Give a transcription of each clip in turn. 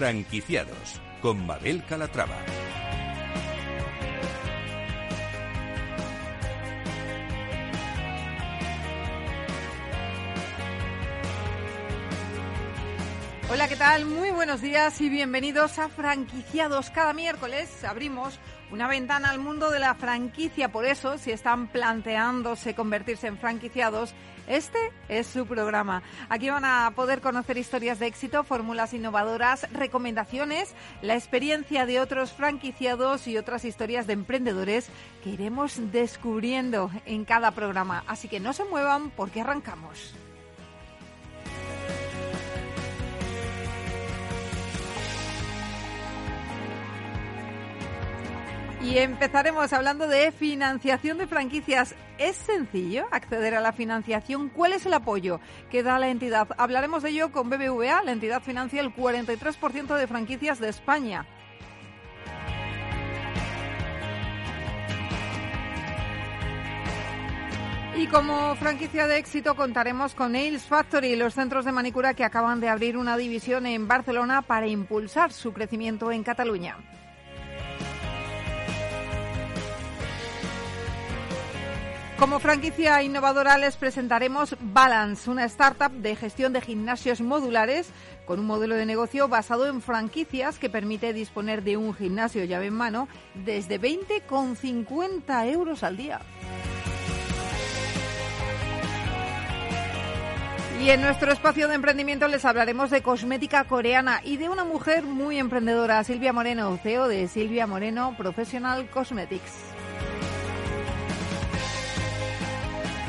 Franquiciados con Mabel Calatrava. Hola, ¿qué tal? Muy buenos días y bienvenidos a Franquiciados. Cada miércoles abrimos una ventana al mundo de la franquicia. Por eso, si están planteándose convertirse en franquiciados, este es su programa. Aquí van a poder conocer historias de éxito, fórmulas innovadoras, recomendaciones, la experiencia de otros franquiciados y otras historias de emprendedores que iremos descubriendo en cada programa. Así que no se muevan porque arrancamos. Y empezaremos hablando de financiación de franquicias. ¿Es sencillo acceder a la financiación? ¿Cuál es el apoyo que da la entidad? Hablaremos de ello con BBVA. La entidad financia el 43% de franquicias de España. Y como franquicia de éxito contaremos con Nails Factory, los centros de manicura que acaban de abrir una división en Barcelona para impulsar su crecimiento en Cataluña. Como franquicia innovadora les presentaremos Balance, una startup de gestión de gimnasios modulares con un modelo de negocio basado en franquicias que permite disponer de un gimnasio llave en mano desde 20,50 euros al día. Y en nuestro espacio de emprendimiento les hablaremos de cosmética coreana y de una mujer muy emprendedora, Silvia Moreno, CEO de Silvia Moreno Professional Cosmetics.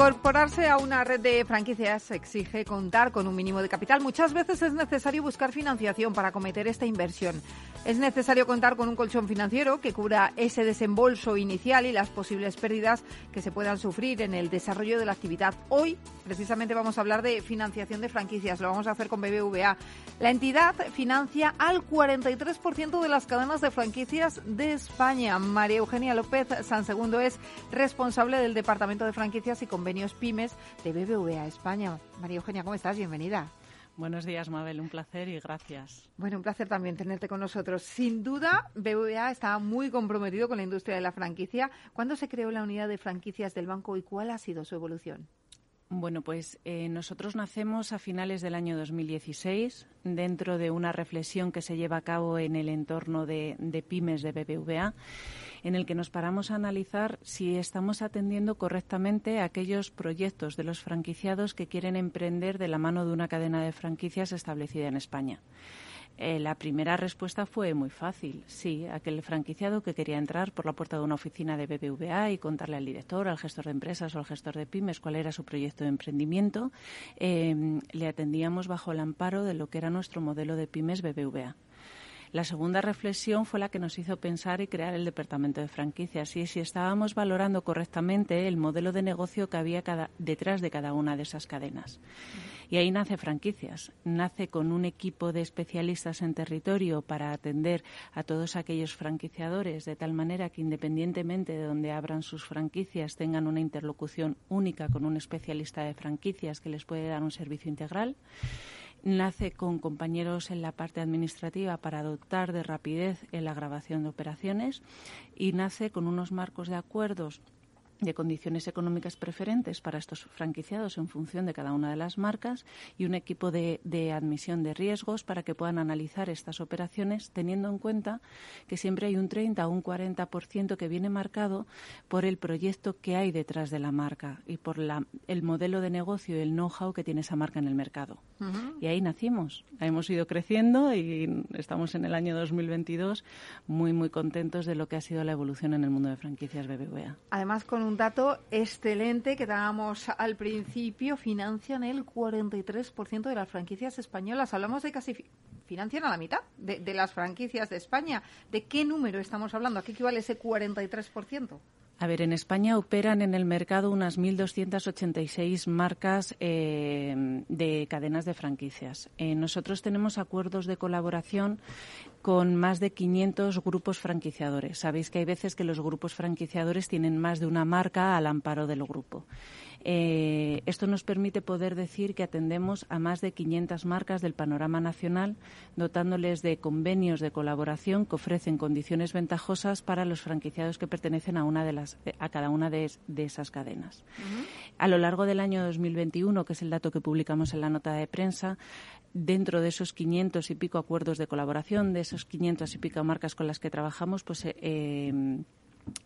Incorporarse a una red de franquicias exige contar con un mínimo de capital. Muchas veces es necesario buscar financiación para acometer esta inversión. Es necesario contar con un colchón financiero que cubra ese desembolso inicial y las posibles pérdidas que se puedan sufrir en el desarrollo de la actividad. Hoy, precisamente, vamos a hablar de financiación de franquicias. Lo vamos a hacer con BBVA. La entidad financia al 43% de las cadenas de franquicias de España. María Eugenia López Segundo es responsable del Departamento de Franquicias y Convenios Pymes de BBVA España. María Eugenia, ¿cómo estás? Bienvenida. Buenos días, Mabel. Un placer y gracias. Bueno, un placer también tenerte con nosotros. Sin duda, BBVA está muy comprometido con la industria de la franquicia. ¿Cuándo se creó la unidad de franquicias del banco y cuál ha sido su evolución? Bueno, pues eh, nosotros nacemos a finales del año 2016 dentro de una reflexión que se lleva a cabo en el entorno de, pymes de BBVA en el que nos paramos a analizar si estamos atendiendo correctamente a aquellos proyectos de los franquiciados que quieren emprender de la mano de una cadena de franquicias establecida en España. Eh, la primera respuesta fue muy fácil. Sí, aquel franquiciado que quería entrar por la puerta de una oficina de BBVA y contarle al director, al gestor de empresas o al gestor de pymes cuál era su proyecto de emprendimiento, eh, le atendíamos bajo el amparo de lo que era nuestro modelo de pymes BBVA. La segunda reflexión fue la que nos hizo pensar y crear el departamento de franquicias y si estábamos valorando correctamente el modelo de negocio que había detrás de cada una de esas cadenas. Y ahí nace franquicias. Nace con un equipo de especialistas en territorio para atender a todos aquellos franquiciadores de tal manera que independientemente de donde abran sus franquicias tengan una interlocución única con un especialista de franquicias que les puede dar un servicio integral nace con compañeros en la parte administrativa para dotar de rapidez en la grabación de operaciones y nace con unos marcos de acuerdos de condiciones económicas preferentes para estos franquiciados en función de cada una de las marcas y un equipo de, admisión de riesgos para que puedan analizar estas operaciones teniendo en cuenta que siempre hay un 30 o un 40% que viene marcado por el proyecto que hay detrás de la marca y por la, el modelo de negocio y el know-how que tiene esa marca en el mercado. Y ahí nacimos. Hemos ido creciendo y estamos en el año 2022 muy, muy contentos de lo que ha sido la evolución en el mundo de franquicias BBVA. Además, con un dato excelente que dábamos al principio. Financian el 43% de las franquicias españolas. Hablamos de casi financian a la mitad de, de las franquicias de España. ¿De qué número estamos hablando? ¿A qué equivale ese 43%? A ver, en España operan en el mercado unas 1.286 marcas eh, de cadenas de franquicias. Eh, nosotros tenemos acuerdos de colaboración con más de 500 grupos franquiciadores. Sabéis que hay veces que los grupos franquiciadores tienen más de una marca al amparo del grupo. Eh, esto nos permite poder decir que atendemos a más de 500 marcas del panorama nacional, dotándoles de convenios de colaboración que ofrecen condiciones ventajosas para los franquiciados que pertenecen a, una de las, a cada una de, esas cadenas. A lo largo del año 2021, que es el dato que publicamos en la nota de prensa, dentro de esos 500 y pico acuerdos de colaboración, de esos 500 y pico marcas con las que trabajamos, pues eh,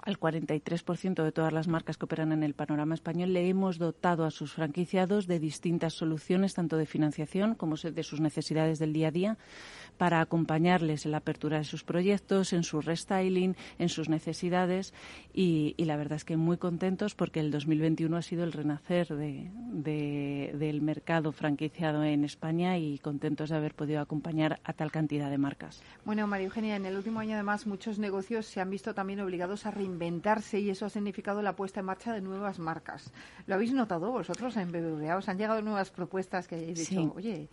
al 43% de todas las marcas que operan en el panorama español, le hemos dotado a sus franquiciados de distintas soluciones, tanto de financiación como de sus necesidades del día a día, para acompañarles en la apertura de sus proyectos, en su restyling, en sus necesidades. Y, la verdad es que muy contentos porque el 2021 ha sido el renacer del mercado franquiciado en España y contentos de haber podido acompañar a tal cantidad de marcas. Bueno, María Eugenia, en el último año además muchos negocios se han visto también obligados a reinventarse y eso ha significado la puesta en marcha de nuevas marcas. ¿Lo habéis notado vosotros en BBVA? ¿Os han llegado nuevas propuestas que hayáis dicho, oye,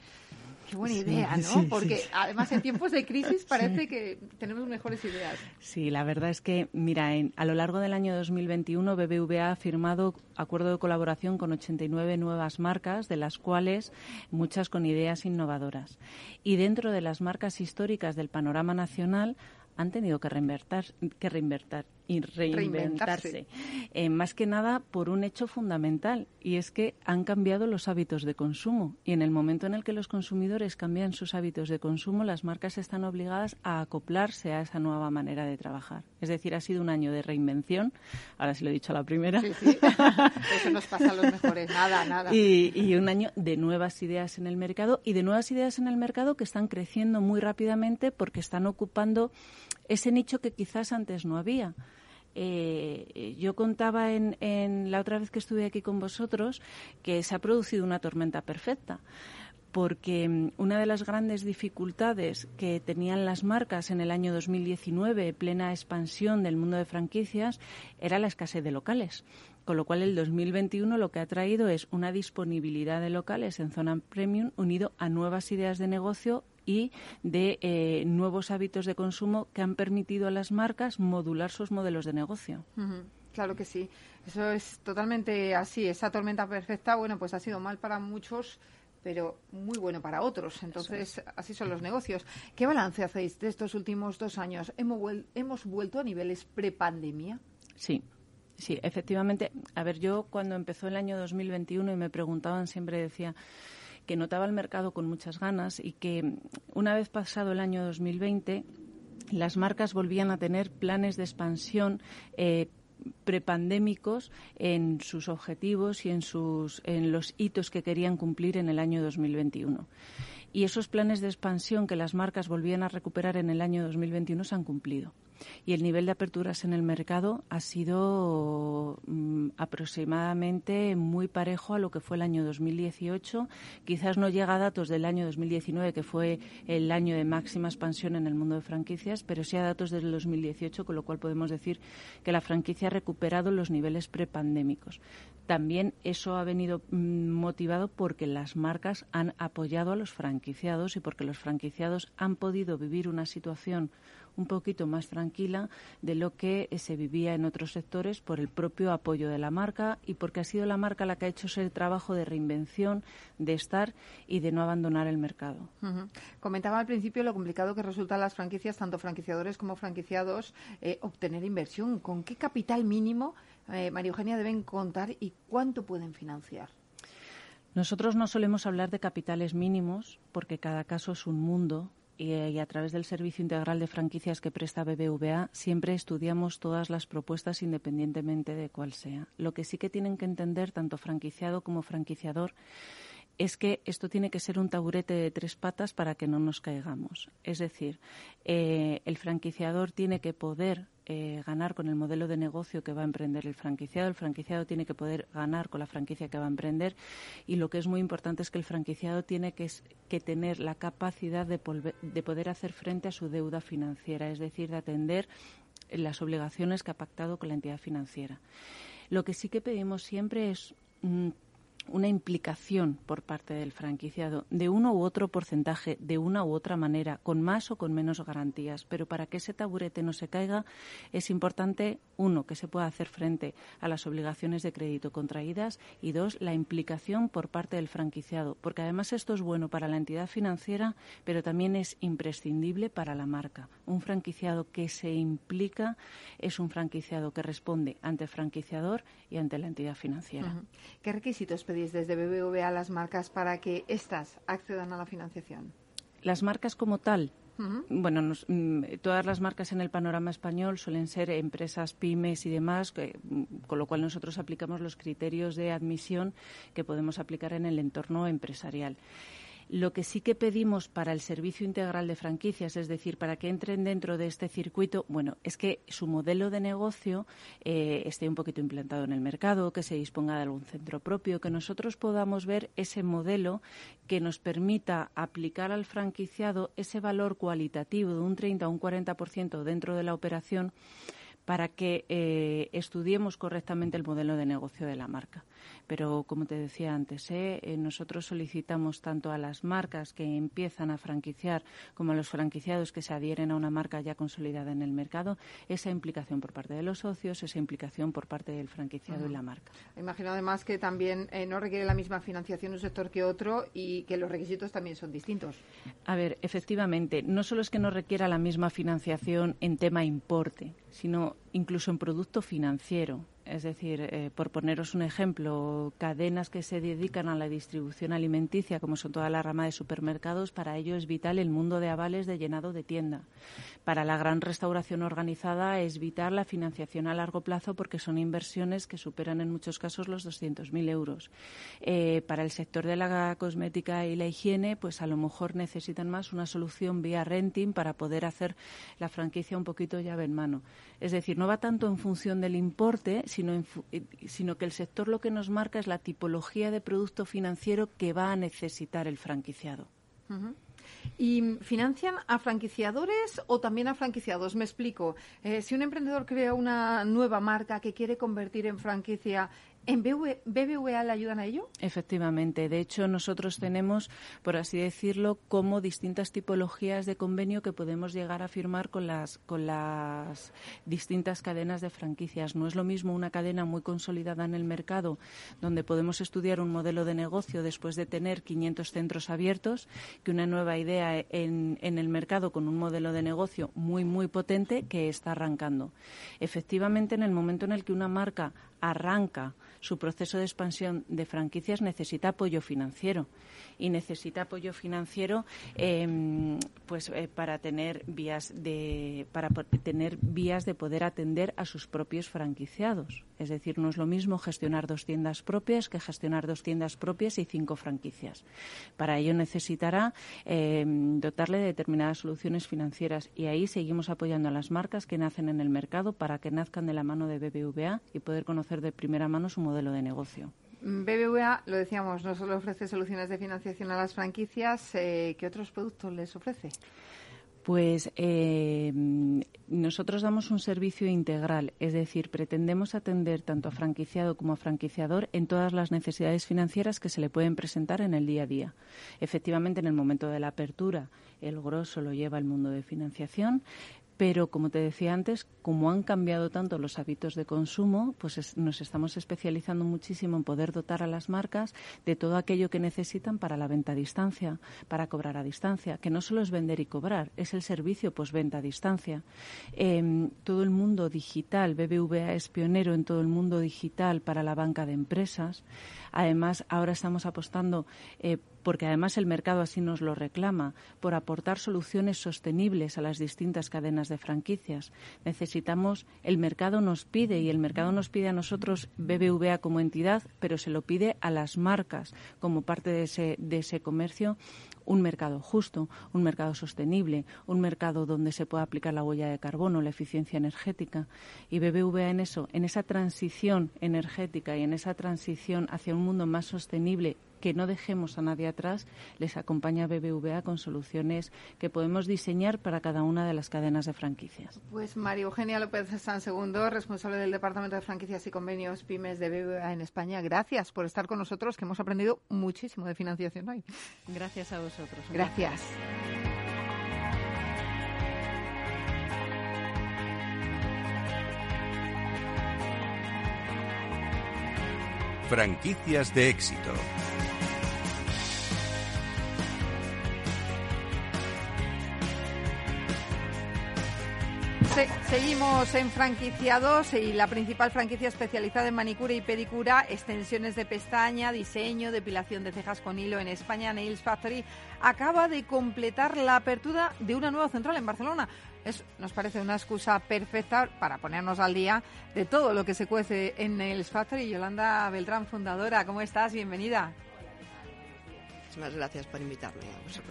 Qué buena idea, ¿no? Porque además en tiempos de crisis parece que tenemos mejores ideas. Sí, la verdad es que, mira, a lo largo del año 2021 BBVA ha firmado acuerdo de colaboración con 89 nuevas marcas, de las cuales muchas con ideas innovadoras. Y dentro de las marcas históricas del panorama nacional han tenido que reinvertir, que reinvertir y reinventarse. Eh, más que nada por un hecho fundamental y es que han cambiado los hábitos de consumo y en el momento en el que los consumidores cambian sus hábitos de consumo, las marcas están obligadas a acoplarse a esa nueva manera de trabajar. Es decir, ha sido un año de reinvención. Ahora sí lo he dicho a la primera. Sí, sí. Eso nos pasa a los mejores. Nada, nada. Y, y un año de nuevas ideas en el mercado y de nuevas ideas en el mercado que están creciendo muy rápidamente porque están ocupando ese nicho que quizás antes no había. Eh, yo contaba en, la otra vez que estuve aquí con vosotros que se ha producido una tormenta perfecta porque mm, una de las grandes dificultades que tenían las marcas en el año 2019, plena expansión del mundo de franquicias, era la escasez de locales. Con lo cual, el 2021 lo que ha traído es una disponibilidad de locales en zona premium unido a nuevas ideas de negocio y de eh, nuevos hábitos de consumo que han permitido a las marcas modular sus modelos de negocio. Claro que sí. Eso es totalmente así. Esa tormenta perfecta, bueno, pues ha sido mal para muchos, pero muy bueno para otros. Entonces, así son los negocios. ¿Qué balance hacéis de estos últimos dos años? ¿Hemos, hemos vuelto a niveles prepandemia? Sí. Sí, efectivamente. A ver, yo cuando empezó el año 2021 y me preguntaban, siempre decía, que notaba el mercado con muchas ganas y que una vez pasado el año 2020 las marcas volvían a tener planes de expansión eh, prepandémicos en sus objetivos y en, sus, en los hitos que querían cumplir en el año 2021. Y esos planes de expansión que las marcas volvían a recuperar en el año 2021 se han cumplido y el nivel de aperturas en el mercado ha sido mm, aproximadamente muy parejo a lo que fue el año 2018. Quizás no llega a datos del año 2019, que fue el año de máxima expansión en el mundo de franquicias, pero sí a datos del 2018, con lo cual podemos decir que la franquicia ha recuperado los niveles prepandémicos. También eso ha venido mm, motivado porque las marcas han apoyado a los franquiciados y porque los franquiciados han podido vivir una situación un poquito más tranquila de lo que eh, se vivía en otros sectores por el propio apoyo de la marca y porque ha sido la marca la que ha hecho ese trabajo de reinvención, de estar y de no abandonar el mercado. Comentaba al principio lo complicado que resulta a las franquicias, tanto franquiciadores como franquiciados, eh, obtener inversión. ¿Con qué capital mínimo, eh, María Eugenia, deben contar y cuánto pueden financiar? Nosotros no solemos hablar de capitales mínimos porque cada caso es un mundo y, a través del Servicio Integral de Franquicias que presta BBVA siempre estudiamos todas las propuestas independientemente de cuál sea. Lo que sí que tienen que entender tanto franquiciado como franquiciador es que esto tiene que ser un taburete de tres patas para que no nos caigamos. Es decir, eh, el franquiciador tiene que poder eh, ganar con el modelo de negocio que va a emprender el franquiciado, el franquiciado tiene que poder ganar con la franquicia que va a emprender y lo que es muy importante es que el franquiciado tiene que, tener la capacidad de, de poder hacer frente a su deuda financiera, es decir, de atender las obligaciones que ha pactado con la entidad financiera. Lo que sí que pedimos siempre es mm, una implicación por parte del franquiciado de uno u otro porcentaje, de una u otra manera, con más o con menos garantías. Pero para que ese taburete no se caiga, es importante, uno, que se pueda hacer frente a las obligaciones de crédito contraídas y, dos, la implicación por parte del franquiciado. Porque además esto es bueno para la entidad financiera, pero también es imprescindible para la marca. Un franquiciado que se implica es un franquiciado que responde ante el franquiciador y ante la entidad financiera. ¿Qué requisitos pedís desde BBVA a las marcas para que éstas accedan a la financiación? Las marcas como tal, Bueno, mm, todas las marcas en el panorama español suelen ser empresas pymes y demás, mm, con lo cual nosotros aplicamos los criterios de admisión que podemos aplicar en el entorno empresarial. Lo que sí que pedimos para el servicio integral de franquicias, es decir, para que entren dentro de este circuito, bueno, es que su modelo de negocio eh, esté un poquito implantado en el mercado, que se disponga de algún centro propio, que nosotros podamos ver ese modelo que nos permita aplicar al franquiciado ese valor cualitativo de un 30 o un 40% dentro de la operación para que eh, estudiemos correctamente el modelo de negocio de la marca. Pero, como te decía antes, ¿eh? Eh, nosotros solicitamos tanto a las marcas que empiezan a franquiciar como a los franquiciados que se adhieren a una marca ya consolidada en el mercado esa implicación por parte de los socios, esa implicación por parte del franquiciado y la marca. Imagino además que también no requiere la misma financiación un sector que otro y que los requisitos también son distintos. A ver, efectivamente, no solo es que no requiera la misma financiación en tema importe, sino incluso en producto financiero. Es decir, eh, por poneros un ejemplo, cadenas que se dedican a la distribución alimenticia, como son toda la rama de supermercados, para ello es vital el mundo de avales de llenado de tienda. Para la gran restauración organizada es vital la financiación a largo plazo porque son inversiones que superan en muchos casos los 200.000 euros. Eh, para el sector de la cosmética y la higiene, pues a lo mejor necesitan más una solución vía renting para poder hacer la franquicia un poquito llave en mano. Es decir, no va tanto en función del importe, sino, eh, sino que el sector lo que nos marca es la tipología de producto financiero que va a necesitar el franquiciado. ¿Y financian a franquiciadores o también a franquiciados? Me explico. Eh, si un emprendedor crea una nueva marca que quiere convertir en franquicia, ¿En BBVA le ayudan a ello? Efectivamente. De hecho, nosotros tenemos, por así decirlo, como distintas tipologías de convenio que podemos llegar a firmar con las, con las distintas cadenas de franquicias. No es lo mismo una cadena muy consolidada en el mercado, donde podemos estudiar un modelo de negocio después de tener 500 centros abiertos, que una nueva idea en, en el mercado con un modelo de negocio muy, muy potente que está arrancando. Efectivamente, en el momento en el que una marca arranca su proceso de expansión de franquicias necesita apoyo financiero y necesita apoyo financiero em, pues eh, para tener vías de para tener vías de poder atender a sus propios franquiciados es decir no es lo mismo gestionar dos tiendas propias que gestionar dos tiendas propias y cinco franquicias para ello necesitará em, dotarle de determinadas soluciones financieras y ahí seguimos apoyando a las marcas que nacen en el mercado para que nazcan de la mano de BBVA y poder conocer de primera mano su modelo de negocio. BBVA, lo decíamos, no solo ofrece soluciones de financiación a las franquicias, eh, ¿qué otros productos les ofrece? Pues eh, nosotros damos un servicio integral, es decir, pretendemos atender tanto a franquiciado como a franquiciador en todas las necesidades financieras que se le pueden presentar en el día a día. Efectivamente, en el momento de la apertura, el grosso lo lleva el mundo de financiación, pero, como te decía antes, como han cambiado tanto los hábitos de consumo, pues nos estamos especializando muchísimo en poder dotar a las marcas de todo aquello que necesitan para la venta a distancia, para cobrar a distancia, que no solo es vender y cobrar, es el servicio postventa a distancia. Em, todo el mundo digital, BBVA es pionero en todo el mundo digital para la banca de empresas. Además, ahora estamos apostando eh, porque además el mercado así nos lo reclama, por aportar soluciones sostenibles a las distintas cadenas de franquicias. Necesitamos, el mercado nos pide y el mercado nos pide a nosotros BBVA como entidad, pero se lo pide a las marcas como parte de ese, de ese comercio un mercado justo, un mercado sostenible, un mercado donde se pueda aplicar la huella de carbono, la eficiencia energética. Y BBVA en eso, en esa transición energética y en esa transición hacia un mundo más sostenible que no dejemos a nadie atrás, les acompaña BBVA con soluciones que podemos diseñar para cada una de las cadenas de franquicias. Pues María Eugenia López San Segundo, responsable del Departamento de Franquicias y Convenios Pymes de BBVA en España. Gracias por estar con nosotros, que hemos aprendido muchísimo de financiación hoy. Gracias a vosotros. Gracias. Franquicias de éxito. Seguimos en franquiciados y la principal franquicia especializada en manicura y pedicura, extensiones de pestaña, diseño, depilación de cejas con hilo en España, Nails Factory, acaba de completar la apertura de una nueva central en Barcelona. Nos parece una excusa perfecta para ponernos al día de todo lo que se cuece en Nails Factory. Yolanda Beltrán, fundadora, ¿cómo estás? Bienvenida. Muchísimas gracias por invitarme.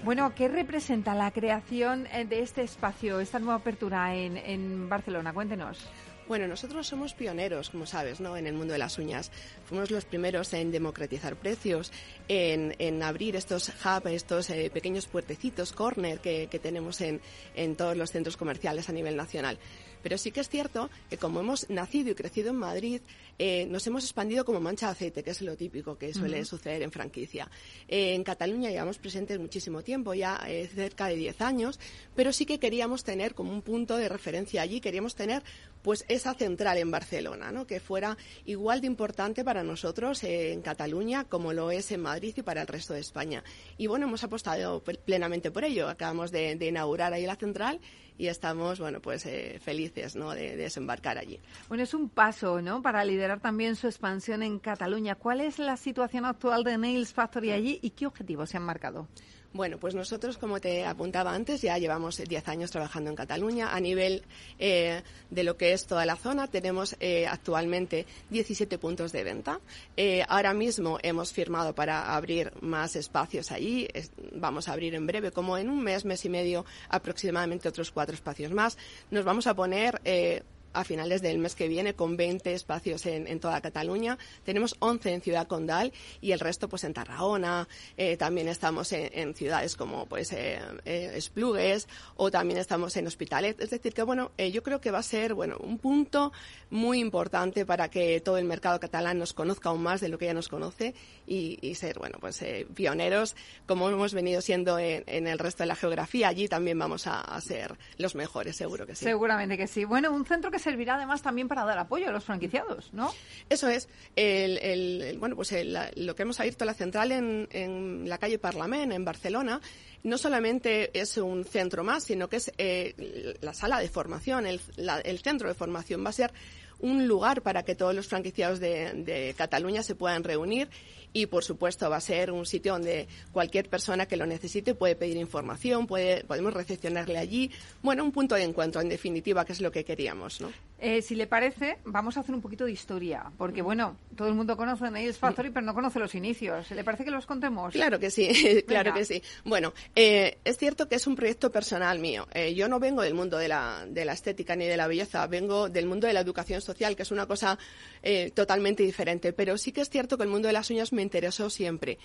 Bueno, ¿qué representa la creación eh, de este espacio, esta nueva apertura en, en Barcelona? Cuéntenos. Bueno, nosotros somos pioneros, como sabes, ¿no? en el mundo de las uñas. Fuimos los primeros en democratizar precios, en, en abrir estos hubs, estos eh, pequeños puertecitos, corner que, que tenemos en, en todos los centros comerciales a nivel nacional. Pero sí que es cierto que como hemos nacido y crecido en Madrid, eh, nos hemos expandido como mancha de aceite, que es lo típico que suele suceder en franquicia. Eh, en Cataluña llevamos presentes muchísimo tiempo, ya eh, cerca de 10 años, pero sí que queríamos tener como un punto de referencia allí, queríamos tener pues esa central en Barcelona, ¿no? que fuera igual de importante para nosotros en Cataluña como lo es en Madrid y para el resto de España. Y bueno, hemos apostado plenamente por ello. Acabamos de, de inaugurar ahí la central y estamos, bueno, pues eh, felices, ¿no? De, de, desembarcar allí. Bueno, es un paso, ¿no? Para liderar también su expansión en Cataluña. ¿Cuál es la situación actual de Nails Factory allí y qué objetivos se han marcado? Bueno, pues nosotros, como te apuntaba antes, ya llevamos 10 años trabajando en Cataluña. A nivel eh, de lo que es toda la zona, tenemos eh, actualmente 17 puntos de venta. Eh, ahora mismo hemos firmado para abrir más espacios allí. Vamos a abrir en breve, como en un mes, mes y medio, aproximadamente otros cuatro espacios más. Nos vamos a poner eh, a finales del mes que viene con 20 espacios en, toda Cataluña. Tenemos 11 en Ciudad Condal y el resto pues en Tarragona. Eh, también estamos en, ciudades como pues eh, eh, Esplugues o también estamos en Hospitalet. Es decir que bueno, eh, yo creo que va a ser bueno un punto muy importante para que todo el mercado catalán nos conozca aún más de lo que ya nos conoce y, ser bueno pues pioneros como hemos venido siendo en, en, el resto de la geografía. Allí también vamos a, a ser los mejores, seguro que sí. Seguramente que sí. Bueno, un centro que servirá además también para dar apoyo a los franquiciados, ¿no? Eso es. El, el, bueno, pues lo que hemos abierto la central en, en la calle Parlament, en Barcelona, no solamente es un centro más, sino que es eh, la sala de formación, el, la, el centro de formación. Va a ser un lugar para que todos los franquiciados de Cataluña se puedan reunir y por supuesto va a ser un sitio donde cualquier persona que lo necesite puede pedir información, puede, podemos recepcionarle allí. Bueno, un punto de encuentro, en definitiva, que es lo que queríamos, ¿no? Eh, si le parece, vamos a hacer un poquito de historia, porque bueno, todo el mundo conoce Nails Factory, pero no conoce los inicios. ¿Le parece que los contemos? Claro que sí, claro que sí. Bueno, eh, es cierto que es un proyecto personal mío. Eh, yo no vengo del mundo de la, de la estética ni de la belleza, vengo del mundo de la educación social, que es una cosa eh, totalmente diferente. Pero sí que es cierto que el mundo de las uñas me interesó siempre.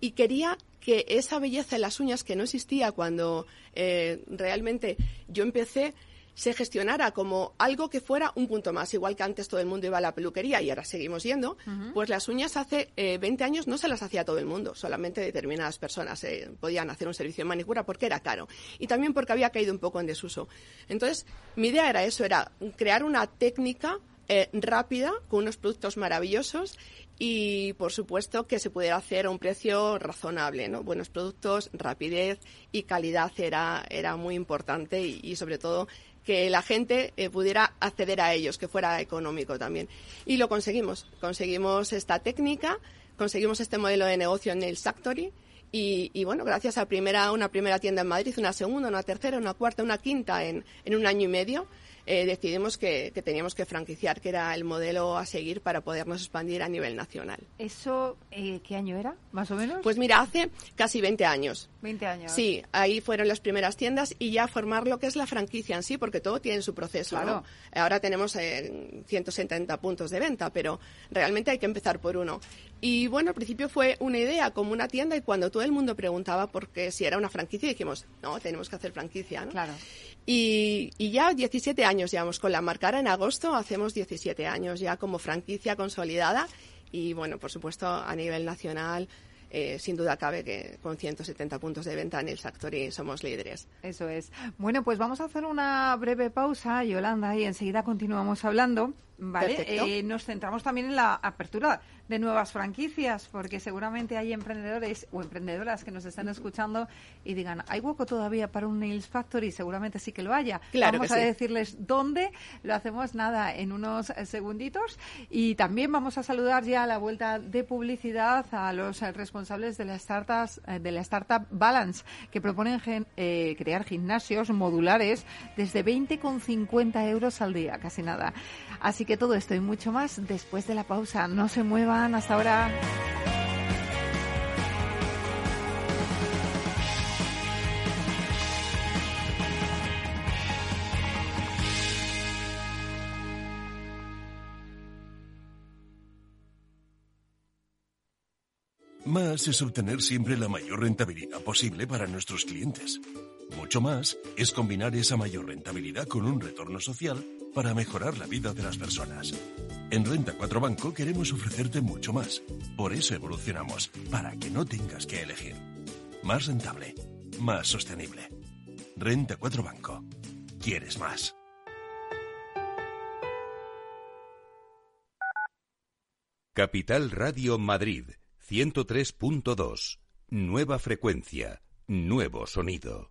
Y quería que esa belleza en las uñas que no existía cuando eh, realmente yo empecé, se gestionara como algo que fuera un punto más, igual que antes todo el mundo iba a la peluquería y ahora seguimos yendo, uh -huh. pues las uñas hace eh, 20 años no se las hacía todo el mundo, solamente determinadas personas eh, podían hacer un servicio de manicura porque era caro y también porque había caído un poco en desuso. Entonces, mi idea era eso, era crear una técnica eh, rápida, con unos productos maravillosos y, por supuesto, que se pudiera hacer a un precio razonable. ¿no? Buenos productos, rapidez y calidad era, era muy importante y, y sobre todo, que la gente eh, pudiera acceder a ellos, que fuera económico también. Y lo conseguimos. Conseguimos esta técnica, conseguimos este modelo de negocio en el Factory Y, bueno, gracias a primera, una primera tienda en Madrid, una segunda, una tercera, una cuarta, una quinta en, en un año y medio, eh, decidimos que, teníamos que franquiciar, que era el modelo a seguir para podernos expandir a nivel nacional. ¿Eso eh, qué año era, más o menos? Pues mira, hace casi 20 años. 20 años. Sí, ahí fueron las primeras tiendas y ya formar lo que es la franquicia en sí, porque todo tiene su proceso. Claro. Ahora tenemos 170 eh, puntos de venta, pero realmente hay que empezar por uno. Y bueno, al principio fue una idea como una tienda y cuando todo el mundo preguntaba por qué si era una franquicia, dijimos, no, tenemos que hacer franquicia, ¿no? Claro. Y, y, ya 17 años llevamos con la marca. en agosto hacemos 17 años ya como franquicia consolidada y bueno, por supuesto a nivel nacional eh, sin duda cabe que con 170 puntos de venta en el Factory somos líderes. Eso es. Bueno, pues vamos a hacer una breve pausa, Yolanda, y enseguida continuamos hablando. ¿Vale? Eh, nos centramos también en la apertura de nuevas franquicias, porque seguramente hay emprendedores o emprendedoras que nos están escuchando y digan, ¿hay hueco todavía para un Nails Factory? Seguramente sí que lo haya. vamos a decirles dónde, lo hacemos nada en unos eh, segunditos y también vamos a saludar ya a la vuelta de publicidad a los responsables de la startup, eh, de la startup Balance, que proponen crear gimnasios modulares desde 20,50 euros al día, casi nada. Así que todo esto y mucho más después de la pausa. No se muevan hasta ahora. Más es obtener siempre la mayor rentabilidad posible para nuestros clientes. Mucho más es combinar esa mayor rentabilidad con un retorno social para mejorar la vida de las personas. En Renta 4 Banco queremos ofrecerte mucho más. Por eso evolucionamos, para que no tengas que elegir. Más rentable, más sostenible. Renta 4 Banco. ¿Quieres más? Capital Radio Madrid, 103.2. Nueva frecuencia, nuevo sonido.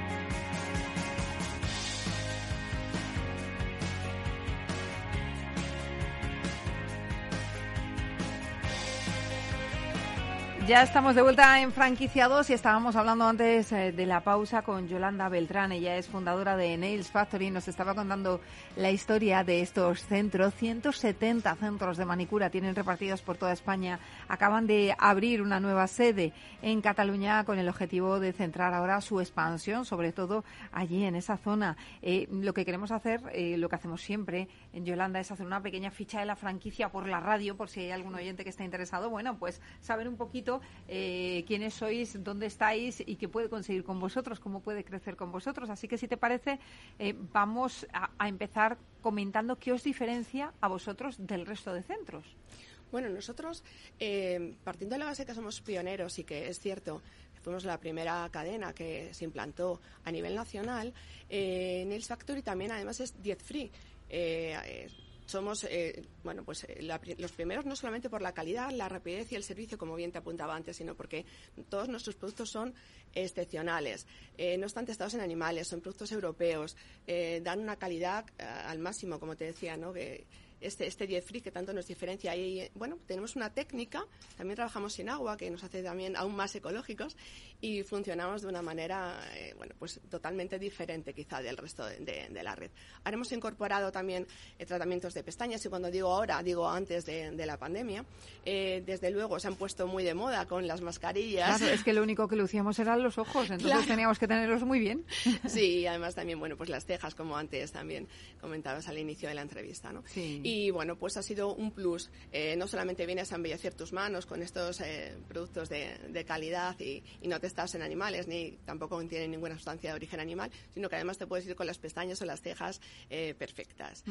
Ya estamos de vuelta en franquiciados y estábamos hablando antes eh, de la pausa con Yolanda Beltrán. Ella es fundadora de Nails Factory. Nos estaba contando la historia de estos centros. 170 centros de manicura tienen repartidos por toda España. Acaban de abrir una nueva sede en Cataluña con el objetivo de centrar ahora su expansión, sobre todo allí en esa zona. Eh, lo que queremos hacer, eh, lo que hacemos siempre en Yolanda, es hacer una pequeña ficha de la franquicia por la radio, por si hay algún oyente que está interesado. Bueno, pues saber un poquito eh, quiénes sois, dónde estáis y qué puede conseguir con vosotros, cómo puede crecer con vosotros. Así que si te parece, eh, vamos a, empezar comentando qué os diferencia a vosotros del resto de centros. Bueno, nosotros, eh, partiendo de la base que somos pioneros y que es cierto, fuimos la primera cadena que se implantó a nivel nacional, eh, Nails Factory también además es 10 free somos eh, bueno pues eh, los primeros no solamente por la calidad, la rapidez y el servicio, como bien te apuntaba antes, sino porque todos nuestros productos son excepcionales. Eh, no están testados en animales, son productos europeos, dan una calidad al máximo, como te decía, ¿no? Que, este, este jet free que tanto nos diferencia. Y bueno, tenemos una técnica, también trabajamos sin agua, que nos hace también aún más ecológicos y funcionamos de una manera, eh, bueno, pues totalmente diferente quizá del resto de, la red. Ahora hemos incorporado también eh, tratamientos de pestañas y cuando digo ahora, digo antes de, la pandemia. Eh, desde luego se han puesto muy de moda con las mascarillas. Claro, es que lo único que lucíamos eran los ojos, entonces teníamos que tenerlos muy bien. Sí, y además también, bueno, pues las cejas, como antes también comentabas al inicio de la entrevista, ¿no? Sí. Y bueno, pues ha sido un plus. Eh, no solamente vienes a embellecer tus manos con estos eh, productos de, calidad y, no te estás en animales, ni tampoco tienen ninguna sustancia de origen animal, sino que además te puedes ir con las pestañas o las cejas eh, perfectas.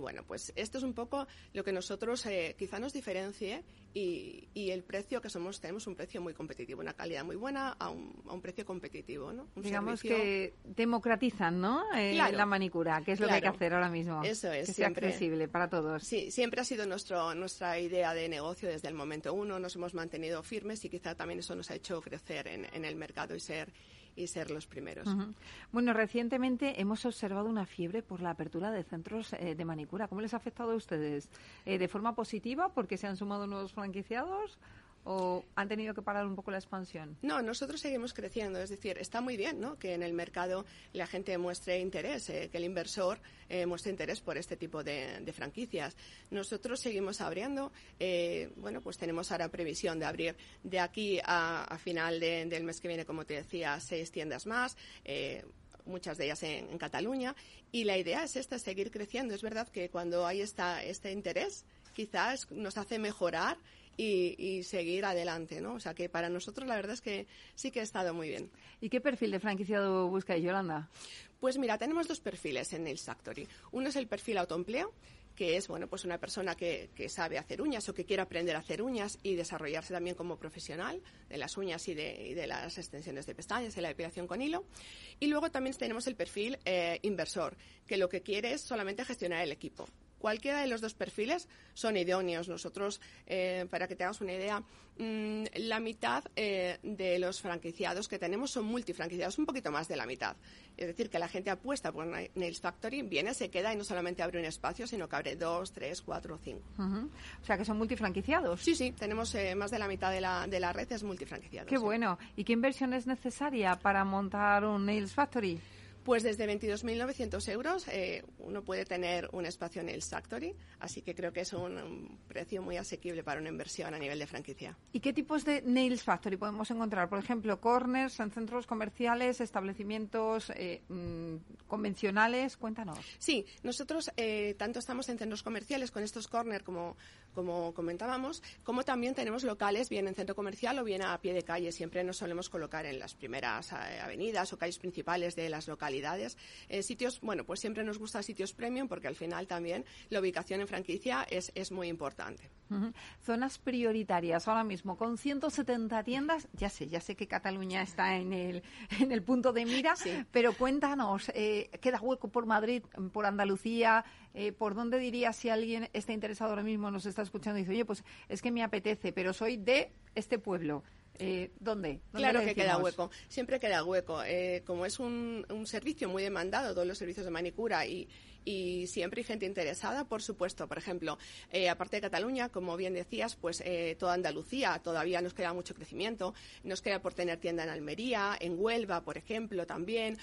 bueno, pues esto es un poco lo que nosotros quizá nos diferencie y, el precio que somos, tenemos un precio muy competitivo, una calidad muy buena a un, a un precio competitivo, ¿no? Digamos que democratizan, ¿no? la manicura, que es lo que hay que hacer ahora mismo. Eso es. Que sea accesible para todos. Sí, siempre ha sido nuestro, nuestra idea de negocio desde el momento uno. Nos hemos mantenido firmes y quizá también eso nos ha hecho crecer en, en el mercado y ser y ser los primeros. Bueno, recientemente hemos observado una fiebre por la apertura de centros eh, de manicura. ¿Cómo les ha afectado a ustedes? Eh, ¿De forma positiva porque se han sumado nuevos franquiciados o han tenido que parar un poco la expansión? No, nosotros seguimos creciendo. Es decir, está muy bien ¿no? que en el mercado la gente muestre interés, eh, que el inversor eh, muestre interés por este tipo de, franquicias. Nosotros seguimos abriendo. Eh, bueno, pues tenemos ahora previsión de abrir de aquí a, final del mes que viene, como te decía, seis tiendas más muchas de ellas en, Cataluña. Y la idea es esta, seguir creciendo. Es verdad que cuando hay esta, este interés, quizás nos hace mejorar y, seguir adelante, ¿no? O sea que para nosotros la verdad es que sí que ha estado muy bien. ¿Y qué perfil de franquiciado busca Yolanda? Pues mira, tenemos dos perfiles en Nails Factory. Uno es el perfil autoempleo, que es bueno pues una persona que, sabe hacer uñas o que quiere aprender a hacer uñas y desarrollarse también como profesional de las uñas y de, las extensiones de pestañas y la depilación con hilo. Y luego también tenemos el perfil eh, inversor, que lo que quiere es solamente gestionar el equipo. Cualquiera de los dos perfiles son idóneos. Nosotros, eh, para que te hagas una idea, mm, la mitad eh, de los franquiciados que tenemos son multifranquiciados, un poquito más de la mitad. Es decir, que la gente apuesta por Nails Factory, viene, se queda y no solamente abre un espacio, sino que abre dos, tres, cuatro, cinco. O sea, que son multifranquiciados. Sí, sí, tenemos eh, más de la mitad de la, de la red es multifranquiciados. Qué bueno. ¿Y qué inversión es necesaria para montar un Nails Factory? Pues desde 22.900 euros eh, uno puede tener un espacio en el Factory, así que creo que es un, precio muy asequible para una inversión a nivel de franquicia. ¿Y qué tipos de Nails Factory podemos encontrar? Por ejemplo, corners en centros comerciales, establecimientos eh, mm, convencionales. Cuéntanos. Sí, nosotros eh, tanto estamos en centros comerciales con estos corners como, como comentábamos, como también tenemos locales bien en centro comercial o bien a pie de calle. Siempre nos solemos colocar en las primeras avenidas o calles principales de las localidades eh, sitios, bueno, pues siempre nos gusta sitios premium porque al final también la ubicación en franquicia es, es muy importante. Zonas prioritarias ahora mismo con 170 tiendas. Ya sé, ya sé que Cataluña está en el, en el punto de mira, pero cuéntanos, eh, ¿queda hueco por Madrid, por Andalucía? Eh, ¿Por dónde dirías si alguien está interesado ahora mismo, nos está escuchando y dice, oye, pues es que me apetece, pero soy de este pueblo? Eh, ¿dónde? Claro que queda hueco, siempre queda hueco. Eh, como es un, un, servicio muy demandado, todos los servicios de manicura y, y siempre hay gente interesada, por supuesto. Por ejemplo, eh, aparte de Cataluña, como bien decías, pues eh, toda Andalucía todavía nos queda mucho crecimiento. Nos queda por tener tienda en Almería, en Huelva, por ejemplo, también.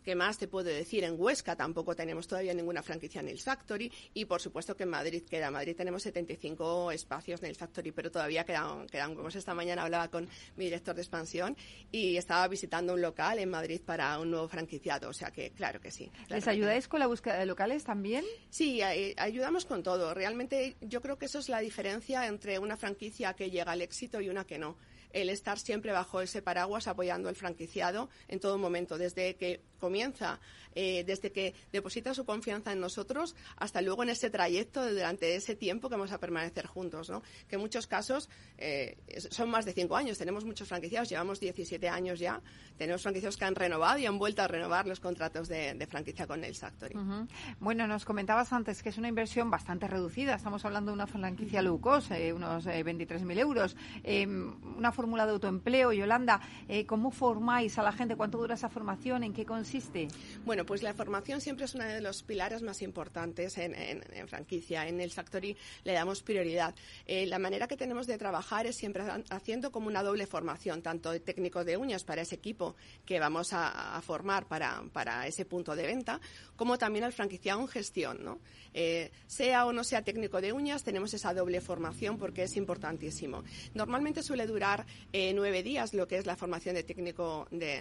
Eh, ¿Qué más te puedo decir? En Huesca tampoco tenemos todavía ninguna franquicia en el Factory y por supuesto que en Madrid queda. En Madrid tenemos 75 espacios en el Factory, pero todavía quedan, quedan huecos. Esta mañana hablaba con mi director de expansión y estaba visitando un local en Madrid para un nuevo franquiciado. O sea que, claro que sí. ¿Les ayudáis con la búsqueda de locales también? Sí, ayudamos con todo. Realmente yo creo que eso es la diferencia entre una franquicia que llega al éxito y una que no el estar siempre bajo ese paraguas apoyando al franquiciado en todo momento, desde que comienza, eh, desde que deposita su confianza en nosotros hasta luego en ese trayecto durante ese tiempo que vamos a permanecer juntos, ¿no? Que en muchos casos eh, son más de cinco años. Tenemos muchos franquiciados, llevamos 17 años ya. Tenemos franquiciados que han renovado y han vuelto a renovar los contratos de, franquicia con el Factory. Bueno, nos comentabas antes que es una inversión bastante reducida. Estamos hablando de una franquicia low cost, eh, unos 23.000 euros. una fórmula de autoempleo, Yolanda. ¿Cómo formáis a la gente? ¿Cuánto dura esa formación? ¿En qué consiste? Bueno, pues la formación siempre es uno de los pilares más importantes en, franquicia. En el Factory le damos prioridad. Eh, la manera que tenemos de trabajar es siempre haciendo como una doble formación, tanto de técnico de uñas para ese equipo que vamos a, formar para, para, ese punto de venta, como también al franquiciado en gestión. ¿no? Eh, sea o no sea técnico de uñas, tenemos esa doble formación porque es importantísimo. Normalmente suele durar eh, nueve días lo que es la formación de técnico de,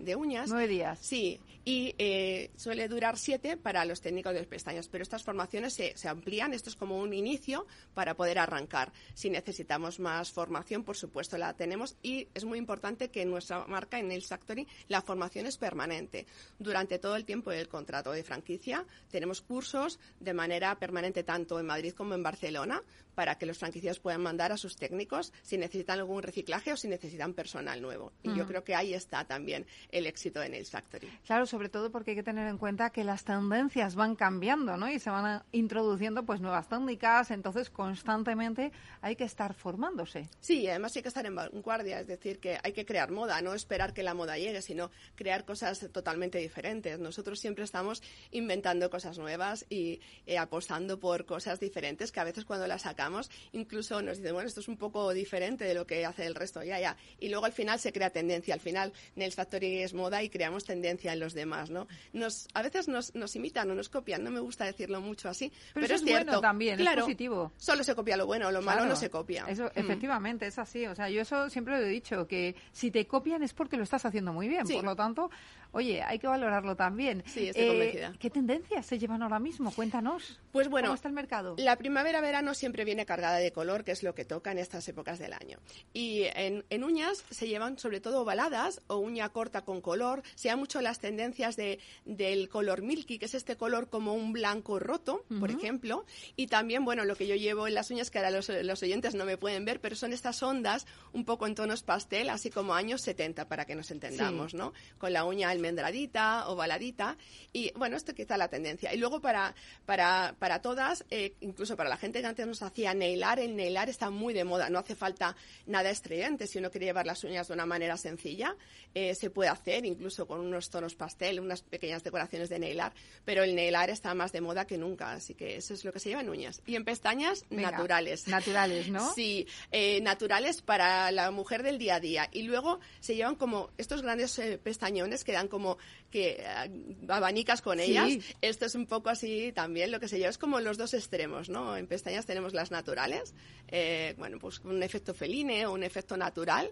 de uñas. Nueve días. Sí, y eh, suele durar siete para los técnicos de pestañas, pero estas formaciones se, se, amplían, esto es como un inicio para poder arrancar. Si necesitamos más formación, por supuesto la tenemos y es muy importante que en nuestra marca, en el Factory, la formación es permanente. Durante todo el tiempo del contrato de franquicia tenemos cursos de manera permanente tanto en Madrid como en Barcelona para que los franquiciados puedan mandar a sus técnicos si necesitan algún reciclaje o si necesitan personal nuevo. Y yo creo que ahí está también el éxito de Nails Factory. Claro, sobre todo porque hay que tener en cuenta que las tendencias van cambiando, ¿no? Y se van introduciendo pues nuevas técnicas, entonces constantemente hay que estar formándose. Sí, además hay que estar en vanguardia, es decir, que hay que crear moda, no esperar que la moda llegue, sino crear cosas totalmente diferentes. Nosotros siempre estamos inventando cosas nuevas y eh, apostando por cosas diferentes que a veces cuando las sacamos incluso nos dicen, bueno, esto es un poco diferente de lo que hace el resto, ya, ya. Y luego al final se crea tendencia, al final Nails Factory es moda y creamos tendencia en los demás, ¿no? Nos, a veces nos, nos imitan o nos copian, no me gusta decirlo mucho así, pero, es, cierto. Bueno también, es positivo. Solo se copia lo bueno, lo malo no se copia. Eso, mm. efectivamente, es así. O sea, yo eso siempre lo he dicho, que si te copian es porque lo estás haciendo muy bien. Por lo tanto, oye, hay que valorarlo también. Sí, estoy convencida. ¿Qué tendencias se llevan ahora mismo? Cuéntanos. Pues bueno, ¿cómo está el mercado? La primavera-verano siempre viene cargada de color, que es lo que toca en estas épocas del año. Y en, uñas se llevan sobre todo ovaladas o uña corta con color. Se dan mucho las tendencias de, del color milky, que es este color como un blanco roto, por ejemplo. Y también, bueno, lo que yo llevo en las uñas, que ahora los, los oyentes no me pueden ver, pero son estas ondas un poco en tonos pastel, así como años 70, para que nos entendamos, ¿no? Con la uña almendradita, ovaladita. Y bueno, esto quizá la tendencia. Y luego para, para, para todas, eh, incluso para la gente que antes nos hacía nailar, el nailar está muy de moda. No hace falta nada estridente. Si uno quiere llevar las uñas de una manera sencilla, eh, se puede hacer incluso con unos tonos pastel, unas pequeñas decoraciones de nail art, pero el nail art está más de moda que nunca, así que eso es lo que se lleva en uñas. Y en pestañas, naturales. Naturales, ¿no? Sí, eh, naturales para la mujer del día a día. Y luego se llevan como estos grandes eh, pestañones que dan como que abanicas con ellas. Esto es un poco así también lo que se lleva, es como los dos extremos, ¿no? En pestañas tenemos las naturales, bueno, pues un efecto feline o un efecto natural.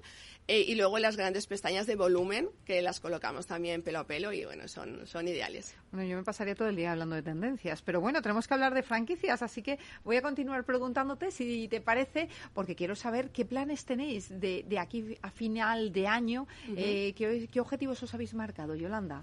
Eh, y luego las grandes pestañas de volumen, que las colocamos también pelo a pelo y bueno, son, son ideales. Bueno, yo me pasaría todo el día hablando de tendencias, pero bueno, tenemos que hablar de franquicias, así que voy a continuar preguntándote si te parece, porque quiero saber qué planes tenéis de, de aquí a final de año, eh, qué, qué objetivos os habéis marcado, Yolanda.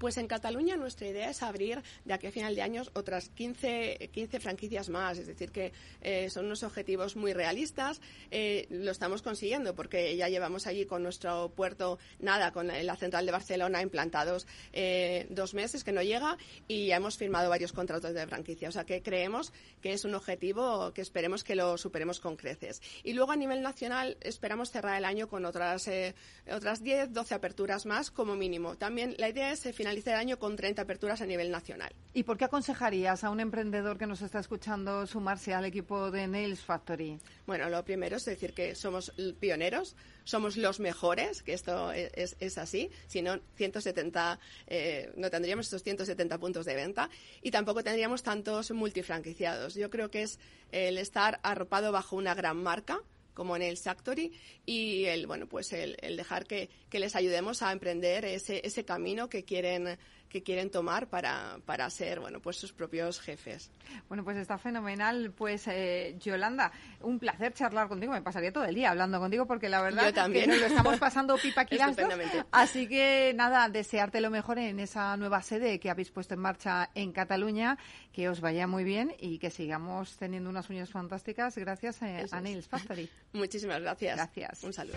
Pues en Cataluña nuestra idea es abrir de aquí a final de año otras 15, 15 franquicias más, es decir, que eh, son unos objetivos muy realistas. Eh, lo estamos consiguiendo porque ya llevamos allí con nuestro puerto, nada, con la central de Barcelona implantados eh, dos meses que no llega y ya hemos firmado varios contratos de franquicia. O sea que creemos que es un objetivo que esperemos que lo superemos con creces. Y luego a nivel nacional esperamos cerrar el año con otras, otras 10, 12 aperturas más como mínimo. También la idea es finalizar finalizar el año con 30 aperturas a nivel nacional. ¿Y por qué aconsejarías a un emprendedor que nos está escuchando sumarse al equipo de Nails Factory? Bueno, lo primero es decir que somos pioneros, somos los mejores, que esto es, es, así, si no, 170, eh, no tendríamos estos 170 puntos de venta y tampoco tendríamos tantos multifranquiciados. Yo creo que es el estar arropado bajo una gran marca, como en el Factory y el bueno pues el, el dejar que, que, les ayudemos a emprender ese, ese camino que quieren que quieren tomar para, para ser bueno pues sus propios jefes. Bueno, pues está fenomenal. Pues eh, Yolanda, un placer charlar contigo. Me pasaría todo el día hablando contigo porque la verdad también. que nos lo estamos pasando pipa aquí Así que nada, desearte lo mejor en esa nueva sede que habéis puesto en marcha en Cataluña, que os vaya muy bien y que sigamos teniendo unas uñas fantásticas gracias eh, a, a Nails Factory. Muchísimas gracias. Gracias. Un saludo.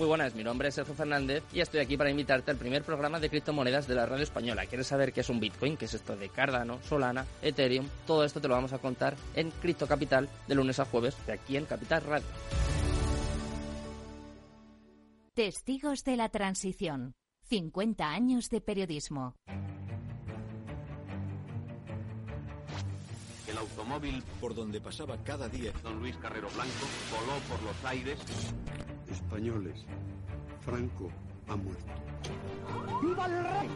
Muy buenas, mi nombre es Sergio Fernández y estoy aquí para invitarte al primer programa de criptomonedas de la radio española. ¿Quieres saber qué es un Bitcoin? ¿Qué es esto de Cardano, Solana, Ethereum? Todo esto te lo vamos a contar en Cripto Capital de lunes a jueves de aquí en Capital Radio. Testigos de la Transición. 50 años de periodismo. El automóvil por donde pasaba cada día don Luis Carrero Blanco voló por los aires españoles. Franco ha muerto. ¡Viva el rey!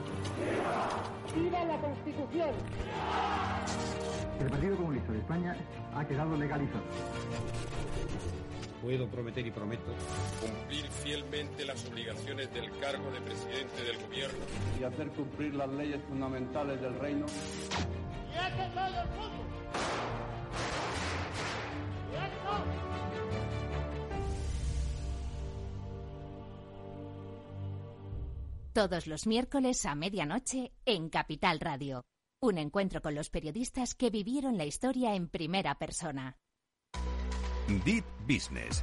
¡Viva la Constitución! El Partido Comunista de España ha quedado legalizado. Puedo prometer y prometo cumplir fielmente las obligaciones del cargo de presidente del gobierno y hacer cumplir las leyes fundamentales del reino. ¡Y ha el mundo! Todos los miércoles a medianoche en Capital Radio. Un encuentro con los periodistas que vivieron la historia en primera persona. Deep Business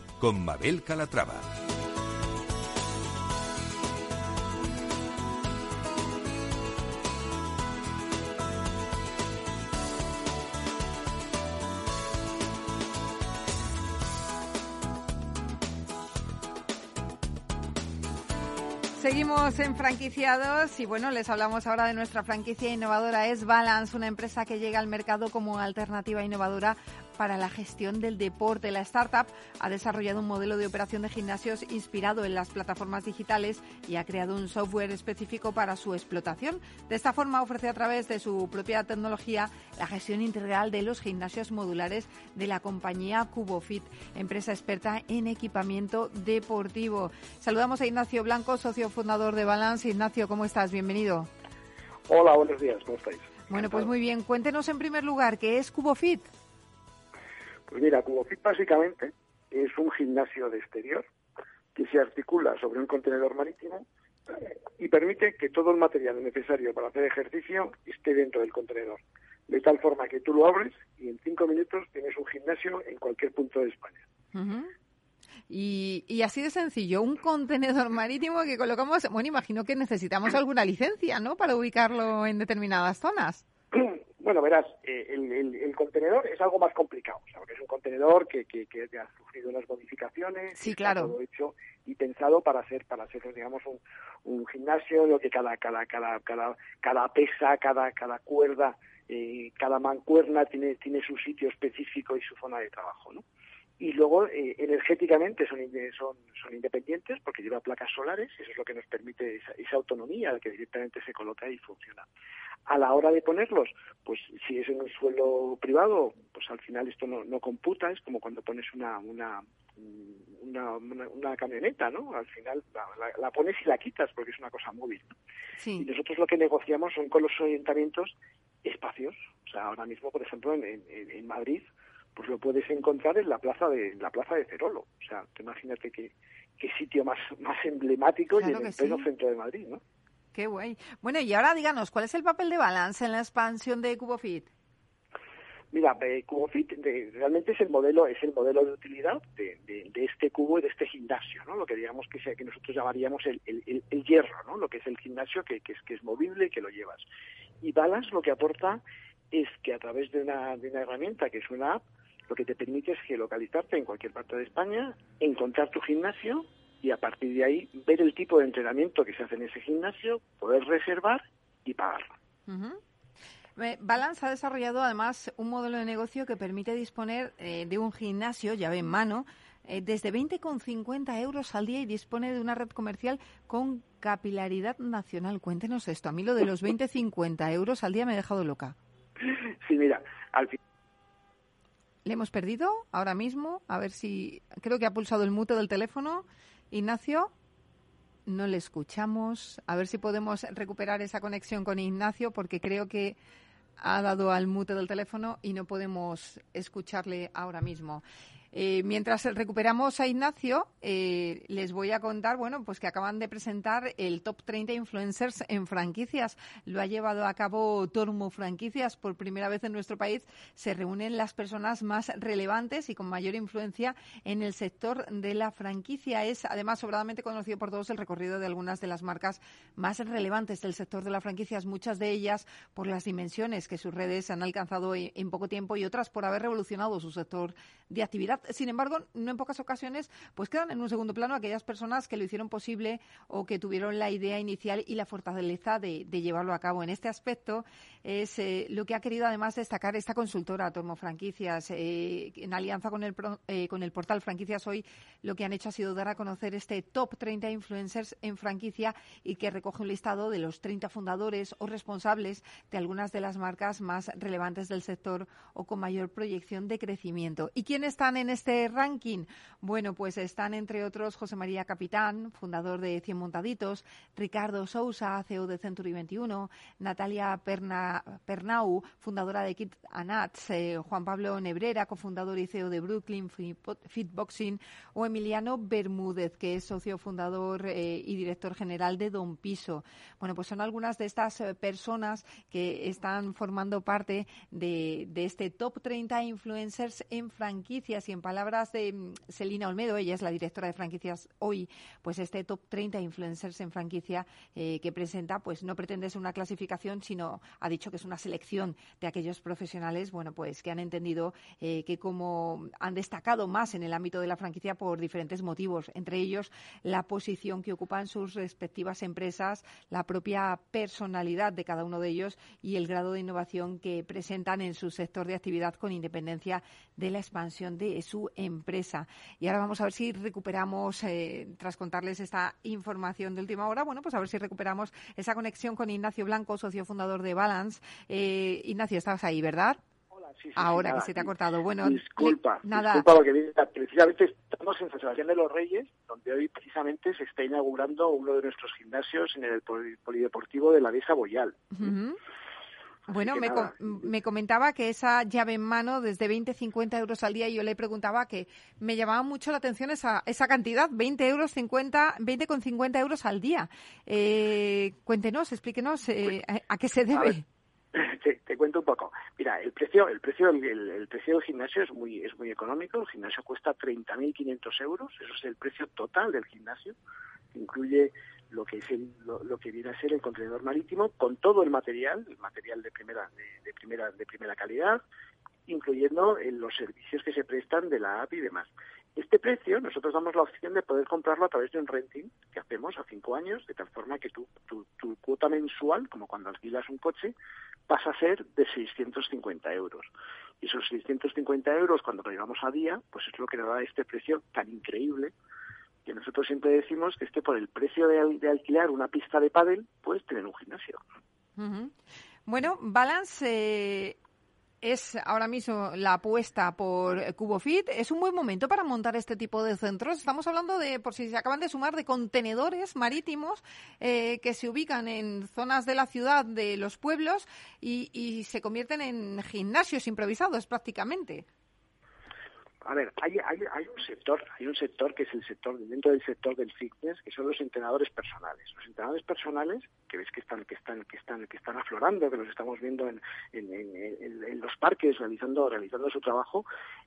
con Mabel Calatrava. Seguimos en franquiciados y bueno, les hablamos ahora de nuestra franquicia innovadora es Balance, una empresa que llega al mercado como alternativa innovadora para la gestión del deporte. La startup ha desarrollado un modelo de operación de gimnasios inspirado en las plataformas digitales y ha creado un software específico para su explotación. De esta forma ofrece a través de su propia tecnología la gestión integral de los gimnasios modulares de la compañía CuboFit, empresa experta en equipamiento deportivo. Saludamos a Ignacio Blanco, socio fundador de Balance. Ignacio, ¿cómo estás? Bienvenido. Hola, buenos días, ¿cómo estáis? Bueno, pues muy bien. Cuéntenos en primer lugar, ¿qué es CuboFit? Pues mira, CuboFit básicamente es un gimnasio de exterior que se articula sobre un contenedor marítimo y permite que todo el material necesario para hacer ejercicio esté dentro del contenedor. De tal forma que tú lo abres y en cinco minutos tienes un gimnasio en cualquier punto de España. y, y, así de sencillo, un contenedor marítimo que colocamos, bueno, imagino que necesitamos alguna licencia, ¿no? Para ubicarlo en determinadas zonas. Bueno, verás, eh, el, contenedor es algo más complicado, porque es un contenedor que, que, ha sufrido unas modificaciones, sí, claro. todo hecho y pensado para ser, para ser, digamos, un, un gimnasio, lo que cada, cada, cada, cada, cada pesa, cada, cada cuerda, eh, cada mancuerna tiene, tiene su sitio específico y su zona de trabajo, ¿no? Y luego eh, energéticamente son, son, son independientes porque lleva placas solares y eso es lo que nos permite esa, esa autonomía que directamente se coloca y funciona. A la hora de ponerlos, pues si es en un suelo privado, pues al final esto no, no computa, es como cuando pones una, una, una, una, camioneta, ¿no? Al final la, la, pones y la quitas porque es una cosa móvil. Sí. Y nosotros lo que negociamos son con los ayuntamientos espacios. O sea, ahora mismo, por ejemplo, en, en, en Madrid, pues lo puedes encontrar en la plaza de la plaza de Cerolo. O sea, imagínate qué, qué sitio más, más emblemático y en el pleno centro de Madrid, ¿no? Qué guay. Bueno, y ahora díganos, ¿cuál es el papel de balance en la expansión de CuboFit? Mira, eh, CuboFit realmente es el modelo es el modelo de utilidad de, este cubo y de este gimnasio, ¿no? Lo que digamos que, sea, que nosotros llamaríamos el, el, hierro, ¿no? Lo que es el gimnasio que, que, es que es movible y que lo llevas. Y Balance lo que aporta es que a través de una, de una herramienta que es una app, lo que te permite es geolocalizarte en cualquier parte de España, encontrar tu gimnasio y a partir de ahí ver el tipo de entrenamiento que se hace en ese gimnasio, poder reservar y pagarlo. Balance ha desarrollado además un modelo de negocio que permite disponer eh, de un gimnasio llave en mano eh, desde 20,50 euros al día y dispone de una red comercial con capilaridad nacional. Cuéntenos esto. A mí lo de los 20,50 euros al día me ha dejado loca. Sí, mira, al final le hemos perdido ahora mismo. A ver si. Creo que ha pulsado el mute del teléfono. Ignacio, no le escuchamos. A ver si podemos recuperar esa conexión con Ignacio, porque creo que ha dado al mute del teléfono y no podemos escucharle ahora mismo. Eh, mientras recuperamos a Ignacio, eh, les voy a contar, bueno, pues que acaban de presentar el Top 30 Influencers en franquicias. Lo ha llevado a cabo Tormo Franquicias. Por primera vez en nuestro país se reúnen las personas más relevantes y con mayor influencia en el sector de la franquicia. Es además sobradamente conocido por todos el recorrido de algunas de las marcas más relevantes del sector de la franquicias, muchas de ellas por las dimensiones que sus redes han alcanzado en poco tiempo y otras por haber revolucionado su sector de actividad sin embargo, no en pocas ocasiones, pues quedan en un segundo plano aquellas personas que lo hicieron posible o que tuvieron la idea inicial y la fortaleza de, llevarlo a cabo. En este aspecto es eh, lo que ha querido además destacar esta consultora Tormo Franquicias, eh, en alianza con el, eh, con el portal Franquicias Hoy, lo que han hecho ha sido dar a conocer este top 30 influencers en franquicia y que recoge un listado de los 30 fundadores o responsables de algunas de las marcas más relevantes del sector o con mayor proyección de crecimiento. ¿Y quiénes están en este ranking? Bueno, pues están entre otros José María Capitán, fundador de Cien Montaditos, Ricardo Sousa, CEO de Century 21, Natalia Pernau, fundadora de Kit Anats, eh, Juan Pablo Nebrera, cofundador y CEO de Brooklyn Fitboxing, o Emiliano Bermúdez, que es socio fundador eh, y director general de Don Piso. Bueno, pues son algunas de estas eh, personas que están formando parte de, este top 30 influencers en franquicias y en palabras de mm, Celina Olmedo, ella es la directora de franquicias hoy, pues este top 30 influencers en franquicia eh, que presenta, pues no pretende ser una clasificación, sino ha dicho que es una selección de aquellos profesionales, bueno, pues que han entendido eh, que como han destacado más en el ámbito de la franquicia por diferentes motivos, entre ellos la posición que ocupan sus respectivas empresas, la propia personalidad de cada uno de ellos y el grado de innovación que presentan en su sector de actividad con independencia de la expansión de su empresa. Y ahora vamos a ver si recuperamos, eh, tras contarles esta información de última hora, bueno, pues a ver si recuperamos esa conexión con Ignacio Blanco, socio fundador de Balance. Eh, Ignacio, estabas ahí, ¿verdad? Ahora que se te ha cortado. Bueno, disculpa, nada. disculpa porque precisamente estamos en San Sebastián de los Reyes, donde hoy precisamente se está inaugurando uno de nuestros gimnasios en el polideportivo de la Dehesa Boyal. Bueno, me, me, comentaba que esa llave en mano desde 20, 50 euros al día, y yo le preguntaba que me llamaba mucho la atención esa, esa cantidad, 20 euros, 50, 20 con 50 euros al día. Eh, cuéntenos, explíquenos eh, pues, a, qué se debe. Te, cuento un poco. Mira, el precio, el precio, el, precio del gimnasio es muy, es muy económico. El gimnasio cuesta 30.500 euros. Eso es el precio total del gimnasio. Incluye lo que es lo, que viene a ser el contenedor marítimo con todo el material, el material de primera de, primera de primera calidad, incluyendo eh, los servicios que se prestan de la app y demás. Este precio nosotros damos la opción de poder comprarlo a través de un renting que hacemos a cinco años, de tal forma que tu, tu, tu cuota mensual, como cuando alquilas un coche, pasa a ser de 650 euros. Y esos 650 euros, cuando lo llevamos a día, pues es lo que nos da este precio tan increíble que nosotros siempre decimos que es que por el precio de, de alquilar una pista de pádel puedes tener un gimnasio. Bueno, Balance eh, es ahora mismo la apuesta por CuboFit. Es un buen momento para montar este tipo de centros. Estamos hablando de, por si se acaban de sumar, de contenedores marítimos eh, que se ubican en zonas de la ciudad, de los pueblos, y, y se convierten en gimnasios improvisados prácticamente a ver, hay, hay, hay, un sector, hay un sector que es el sector dentro del sector del fitness, que son los entrenadores personales. Los entrenadores personales, que ves que están, que están, que están, que están aflorando, que los estamos viendo en, los parques realizando, realizando su trabajo,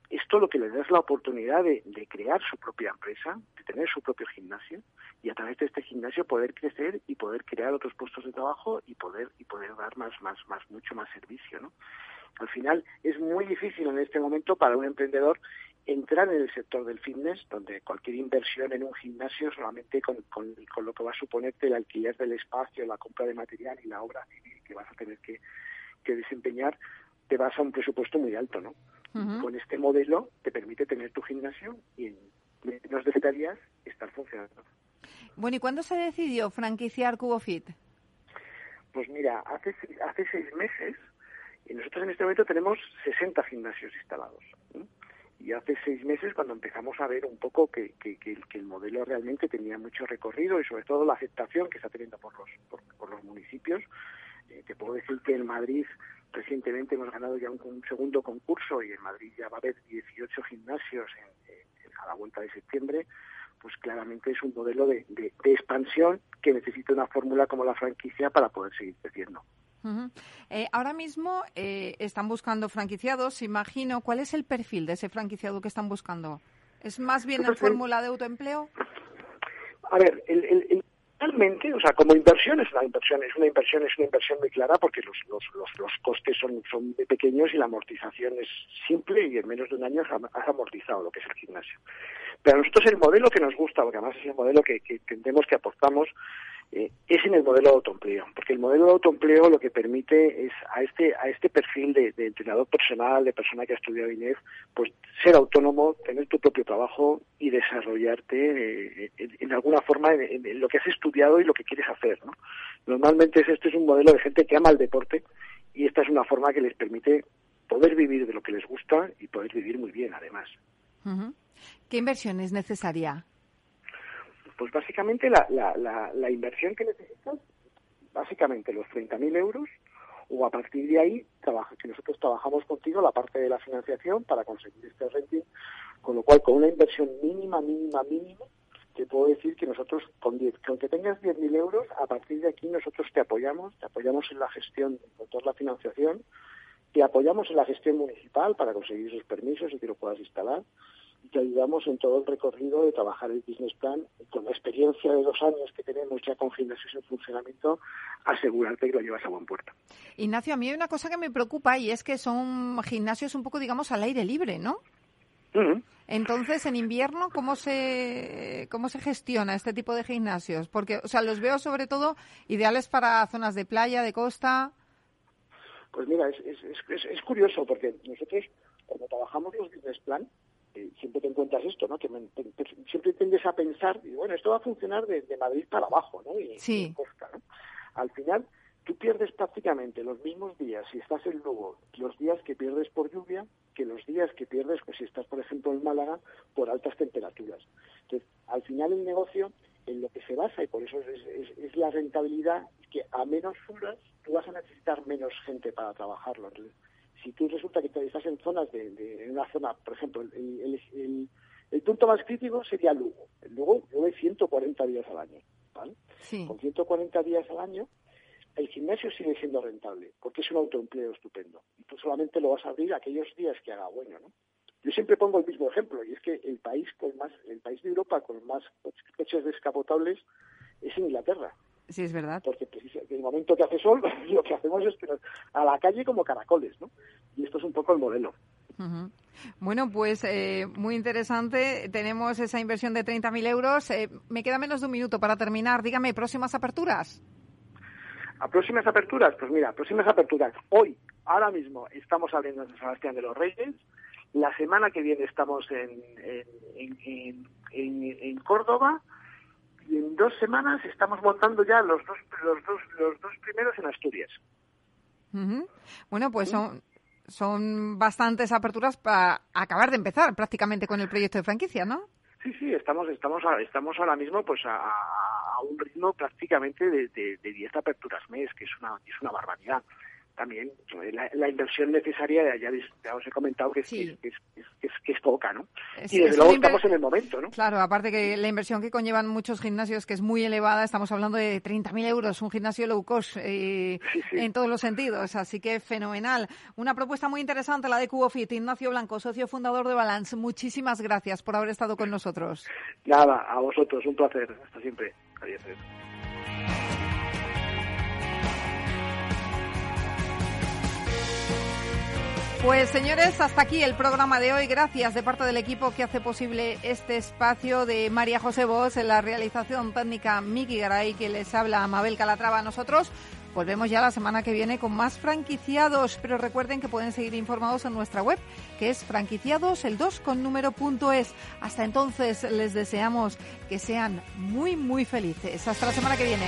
esto lo que les da es la oportunidad de, de, crear su propia empresa, de tener su propio gimnasio y a través de este gimnasio poder crecer y poder crear otros puestos de trabajo y poder y poder dar más, más, más, mucho más servicio, ¿no? Al final es muy difícil en este momento para un emprendedor entrar en el sector del fitness, donde cualquier inversión en un gimnasio solamente con, con, lo que va a suponerte el alquiler del espacio, la compra de material y la obra civil que vas a tener que, desempeñar, te vas a un presupuesto muy alto, ¿no? Con este modelo te permite tener tu gimnasio y en menos de días estar funcionando. Bueno, ¿y cuándo se decidió franquiciar CuboFit? Pues mira, hace, hace seis meses y nosotros en este momento tenemos 60 gimnasios instalados. Y hace seis meses, cuando empezamos a ver un poco que, el modelo realmente tenía mucho recorrido y sobre todo la aceptación que está teniendo por los, por, los municipios, eh, te puedo decir que en Madrid recientemente hemos ganado ya un, segundo concurso y en Madrid ya va a haber 18 gimnasios a la vuelta de septiembre, pues claramente es un modelo de, de expansión que necesita una fórmula como la franquicia para poder seguir creciendo. Eh, ahora mismo eh, están buscando franquiciados, imagino. ¿Cuál es el perfil de ese franquiciado que están buscando? ¿Es más bien la fórmula de autoempleo? A ver, realmente, o sea, como inversión es una inversión, es una inversión, es una inversión muy clara porque los, los, los, costes son, son muy pequeños y la amortización es simple y en menos de un año has amortizado lo que es el gimnasio. Pero a nosotros el modelo que nos gusta, porque además es el modelo que, que entendemos que aportamos, eh, es en el modelo de autoempleo, porque el modelo de autoempleo lo que permite es a este a este perfil de, entrenador personal, de persona que ha estudiado INEF, pues ser autónomo, tener tu propio trabajo y desarrollarte eh, en, alguna forma en, lo que has estudiado y lo que quieres hacer. ¿no? Normalmente este es un modelo de gente que ama el deporte y esta es una forma que les permite poder vivir de lo que les gusta y poder vivir muy bien además. ¿Qué inversión es necesaria? Pues básicamente la, la, la, inversión que necesitas, básicamente los 30.000 euros, o a partir de ahí trabaja, que nosotros trabajamos contigo la parte de la financiación para conseguir este rating, con lo cual con una inversión mínima, mínima, mínima, te puedo decir que nosotros, con, diez, con que tengas 10.000 euros, a partir de aquí nosotros te apoyamos, te apoyamos en la gestión, con toda la financiación, te apoyamos en la gestión municipal para conseguir esos permisos y que lo puedas instalar, y te ayudamos en todo el recorrido de trabajar el business plan, con la experiencia de dos años que tenemos ya con gimnasios en funcionamiento, asegurarte que lo llevas a buen puerto. Ignacio, a mí hay una cosa que me preocupa y es que son gimnasios un poco, digamos, al aire libre, ¿no? Entonces, en invierno, ¿cómo se, ¿cómo se gestiona este tipo de gimnasios? Porque, o sea, los veo sobre todo ideales para zonas de playa, de costa. Pues mira, es, es, es, curioso porque nosotros, cuando trabajamos los business plan, eh, siempre te encuentras esto, ¿no? Que siempre tiendes a pensar, y bueno, esto va a funcionar de, Madrid para abajo, ¿no? Y, sí. costa, ¿no? Al final, tú pierdes prácticamente los mismos días si estás en Lugo, los días que pierdes por lluvia, que los días que pierdes pues, si estás, por ejemplo, en Málaga por altas temperaturas. Entonces, al final el negocio en lo que se basa, y por eso es, la rentabilidad, que a menos horas tú vas a necesitar menos gente para trabajarlo. Si tú resulta que estás en zonas de, una zona, por ejemplo, el, punto más crítico sería Lugo. Lugo llueve 140 días al año. ¿vale? Con 140 días al año, el gimnasio sigue siendo rentable, porque es un autoempleo estupendo. Y tú solamente lo vas a abrir aquellos días que haga bueno, ¿no? Yo siempre pongo el mismo ejemplo, y es que el país con más, el país de Europa con más coches descapotables es Inglaterra. Sí, es verdad. Porque en el momento que hace sol, lo que hacemos es que a la calle como caracoles, ¿no? Y esto es un poco el modelo. Bueno, pues eh, muy interesante. Tenemos esa inversión de 30.000 euros. Eh, me queda menos de un minuto para terminar. Dígame, ¿próximas aperturas? ¿A próximas aperturas? Pues mira, próximas aperturas. Hoy, ahora mismo, estamos abriendo en San Sebastián de los Reyes. La semana que viene estamos en, en, en, Córdoba y en dos semanas estamos montando ya los dos, los dos, los dos primeros en Asturias. Bueno, pues son, son bastantes aperturas para acabar de empezar prácticamente con el proyecto de franquicia, ¿no? Sí, sí, estamos, estamos, estamos ahora mismo pues a, un ritmo prácticamente de, de, de 10 aperturas mes, que es una, es una barbaridad también eh, la, inversión necesaria, ya, ya, os he comentado que, es, que, es, poca, ¿no? y desde luego estamos en el momento, ¿no? Claro, aparte que la inversión que conllevan muchos gimnasios, que es muy elevada, estamos hablando de 30.000 euros, un gimnasio low cost eh, en todos los sentidos, así que fenomenal. Una propuesta muy interesante, la de CuboFit. Ignacio Blanco, socio fundador de Balance, muchísimas gracias por haber estado con nosotros. Nada, a vosotros, un placer, hasta siempre. Adiós. Pues señores, hasta aquí el programa de hoy. Gracias de parte del equipo que hace posible este espacio de María José Vos en la realización técnica Miki Garay, que les habla Mabel Calatrava. Nosotros volvemos ya la semana que viene con más franquiciados, pero recuerden que pueden seguir informados en nuestra web, que es franquiciados el 2 con número punto es. Hasta entonces les deseamos que sean muy, muy felices. Hasta la semana que viene.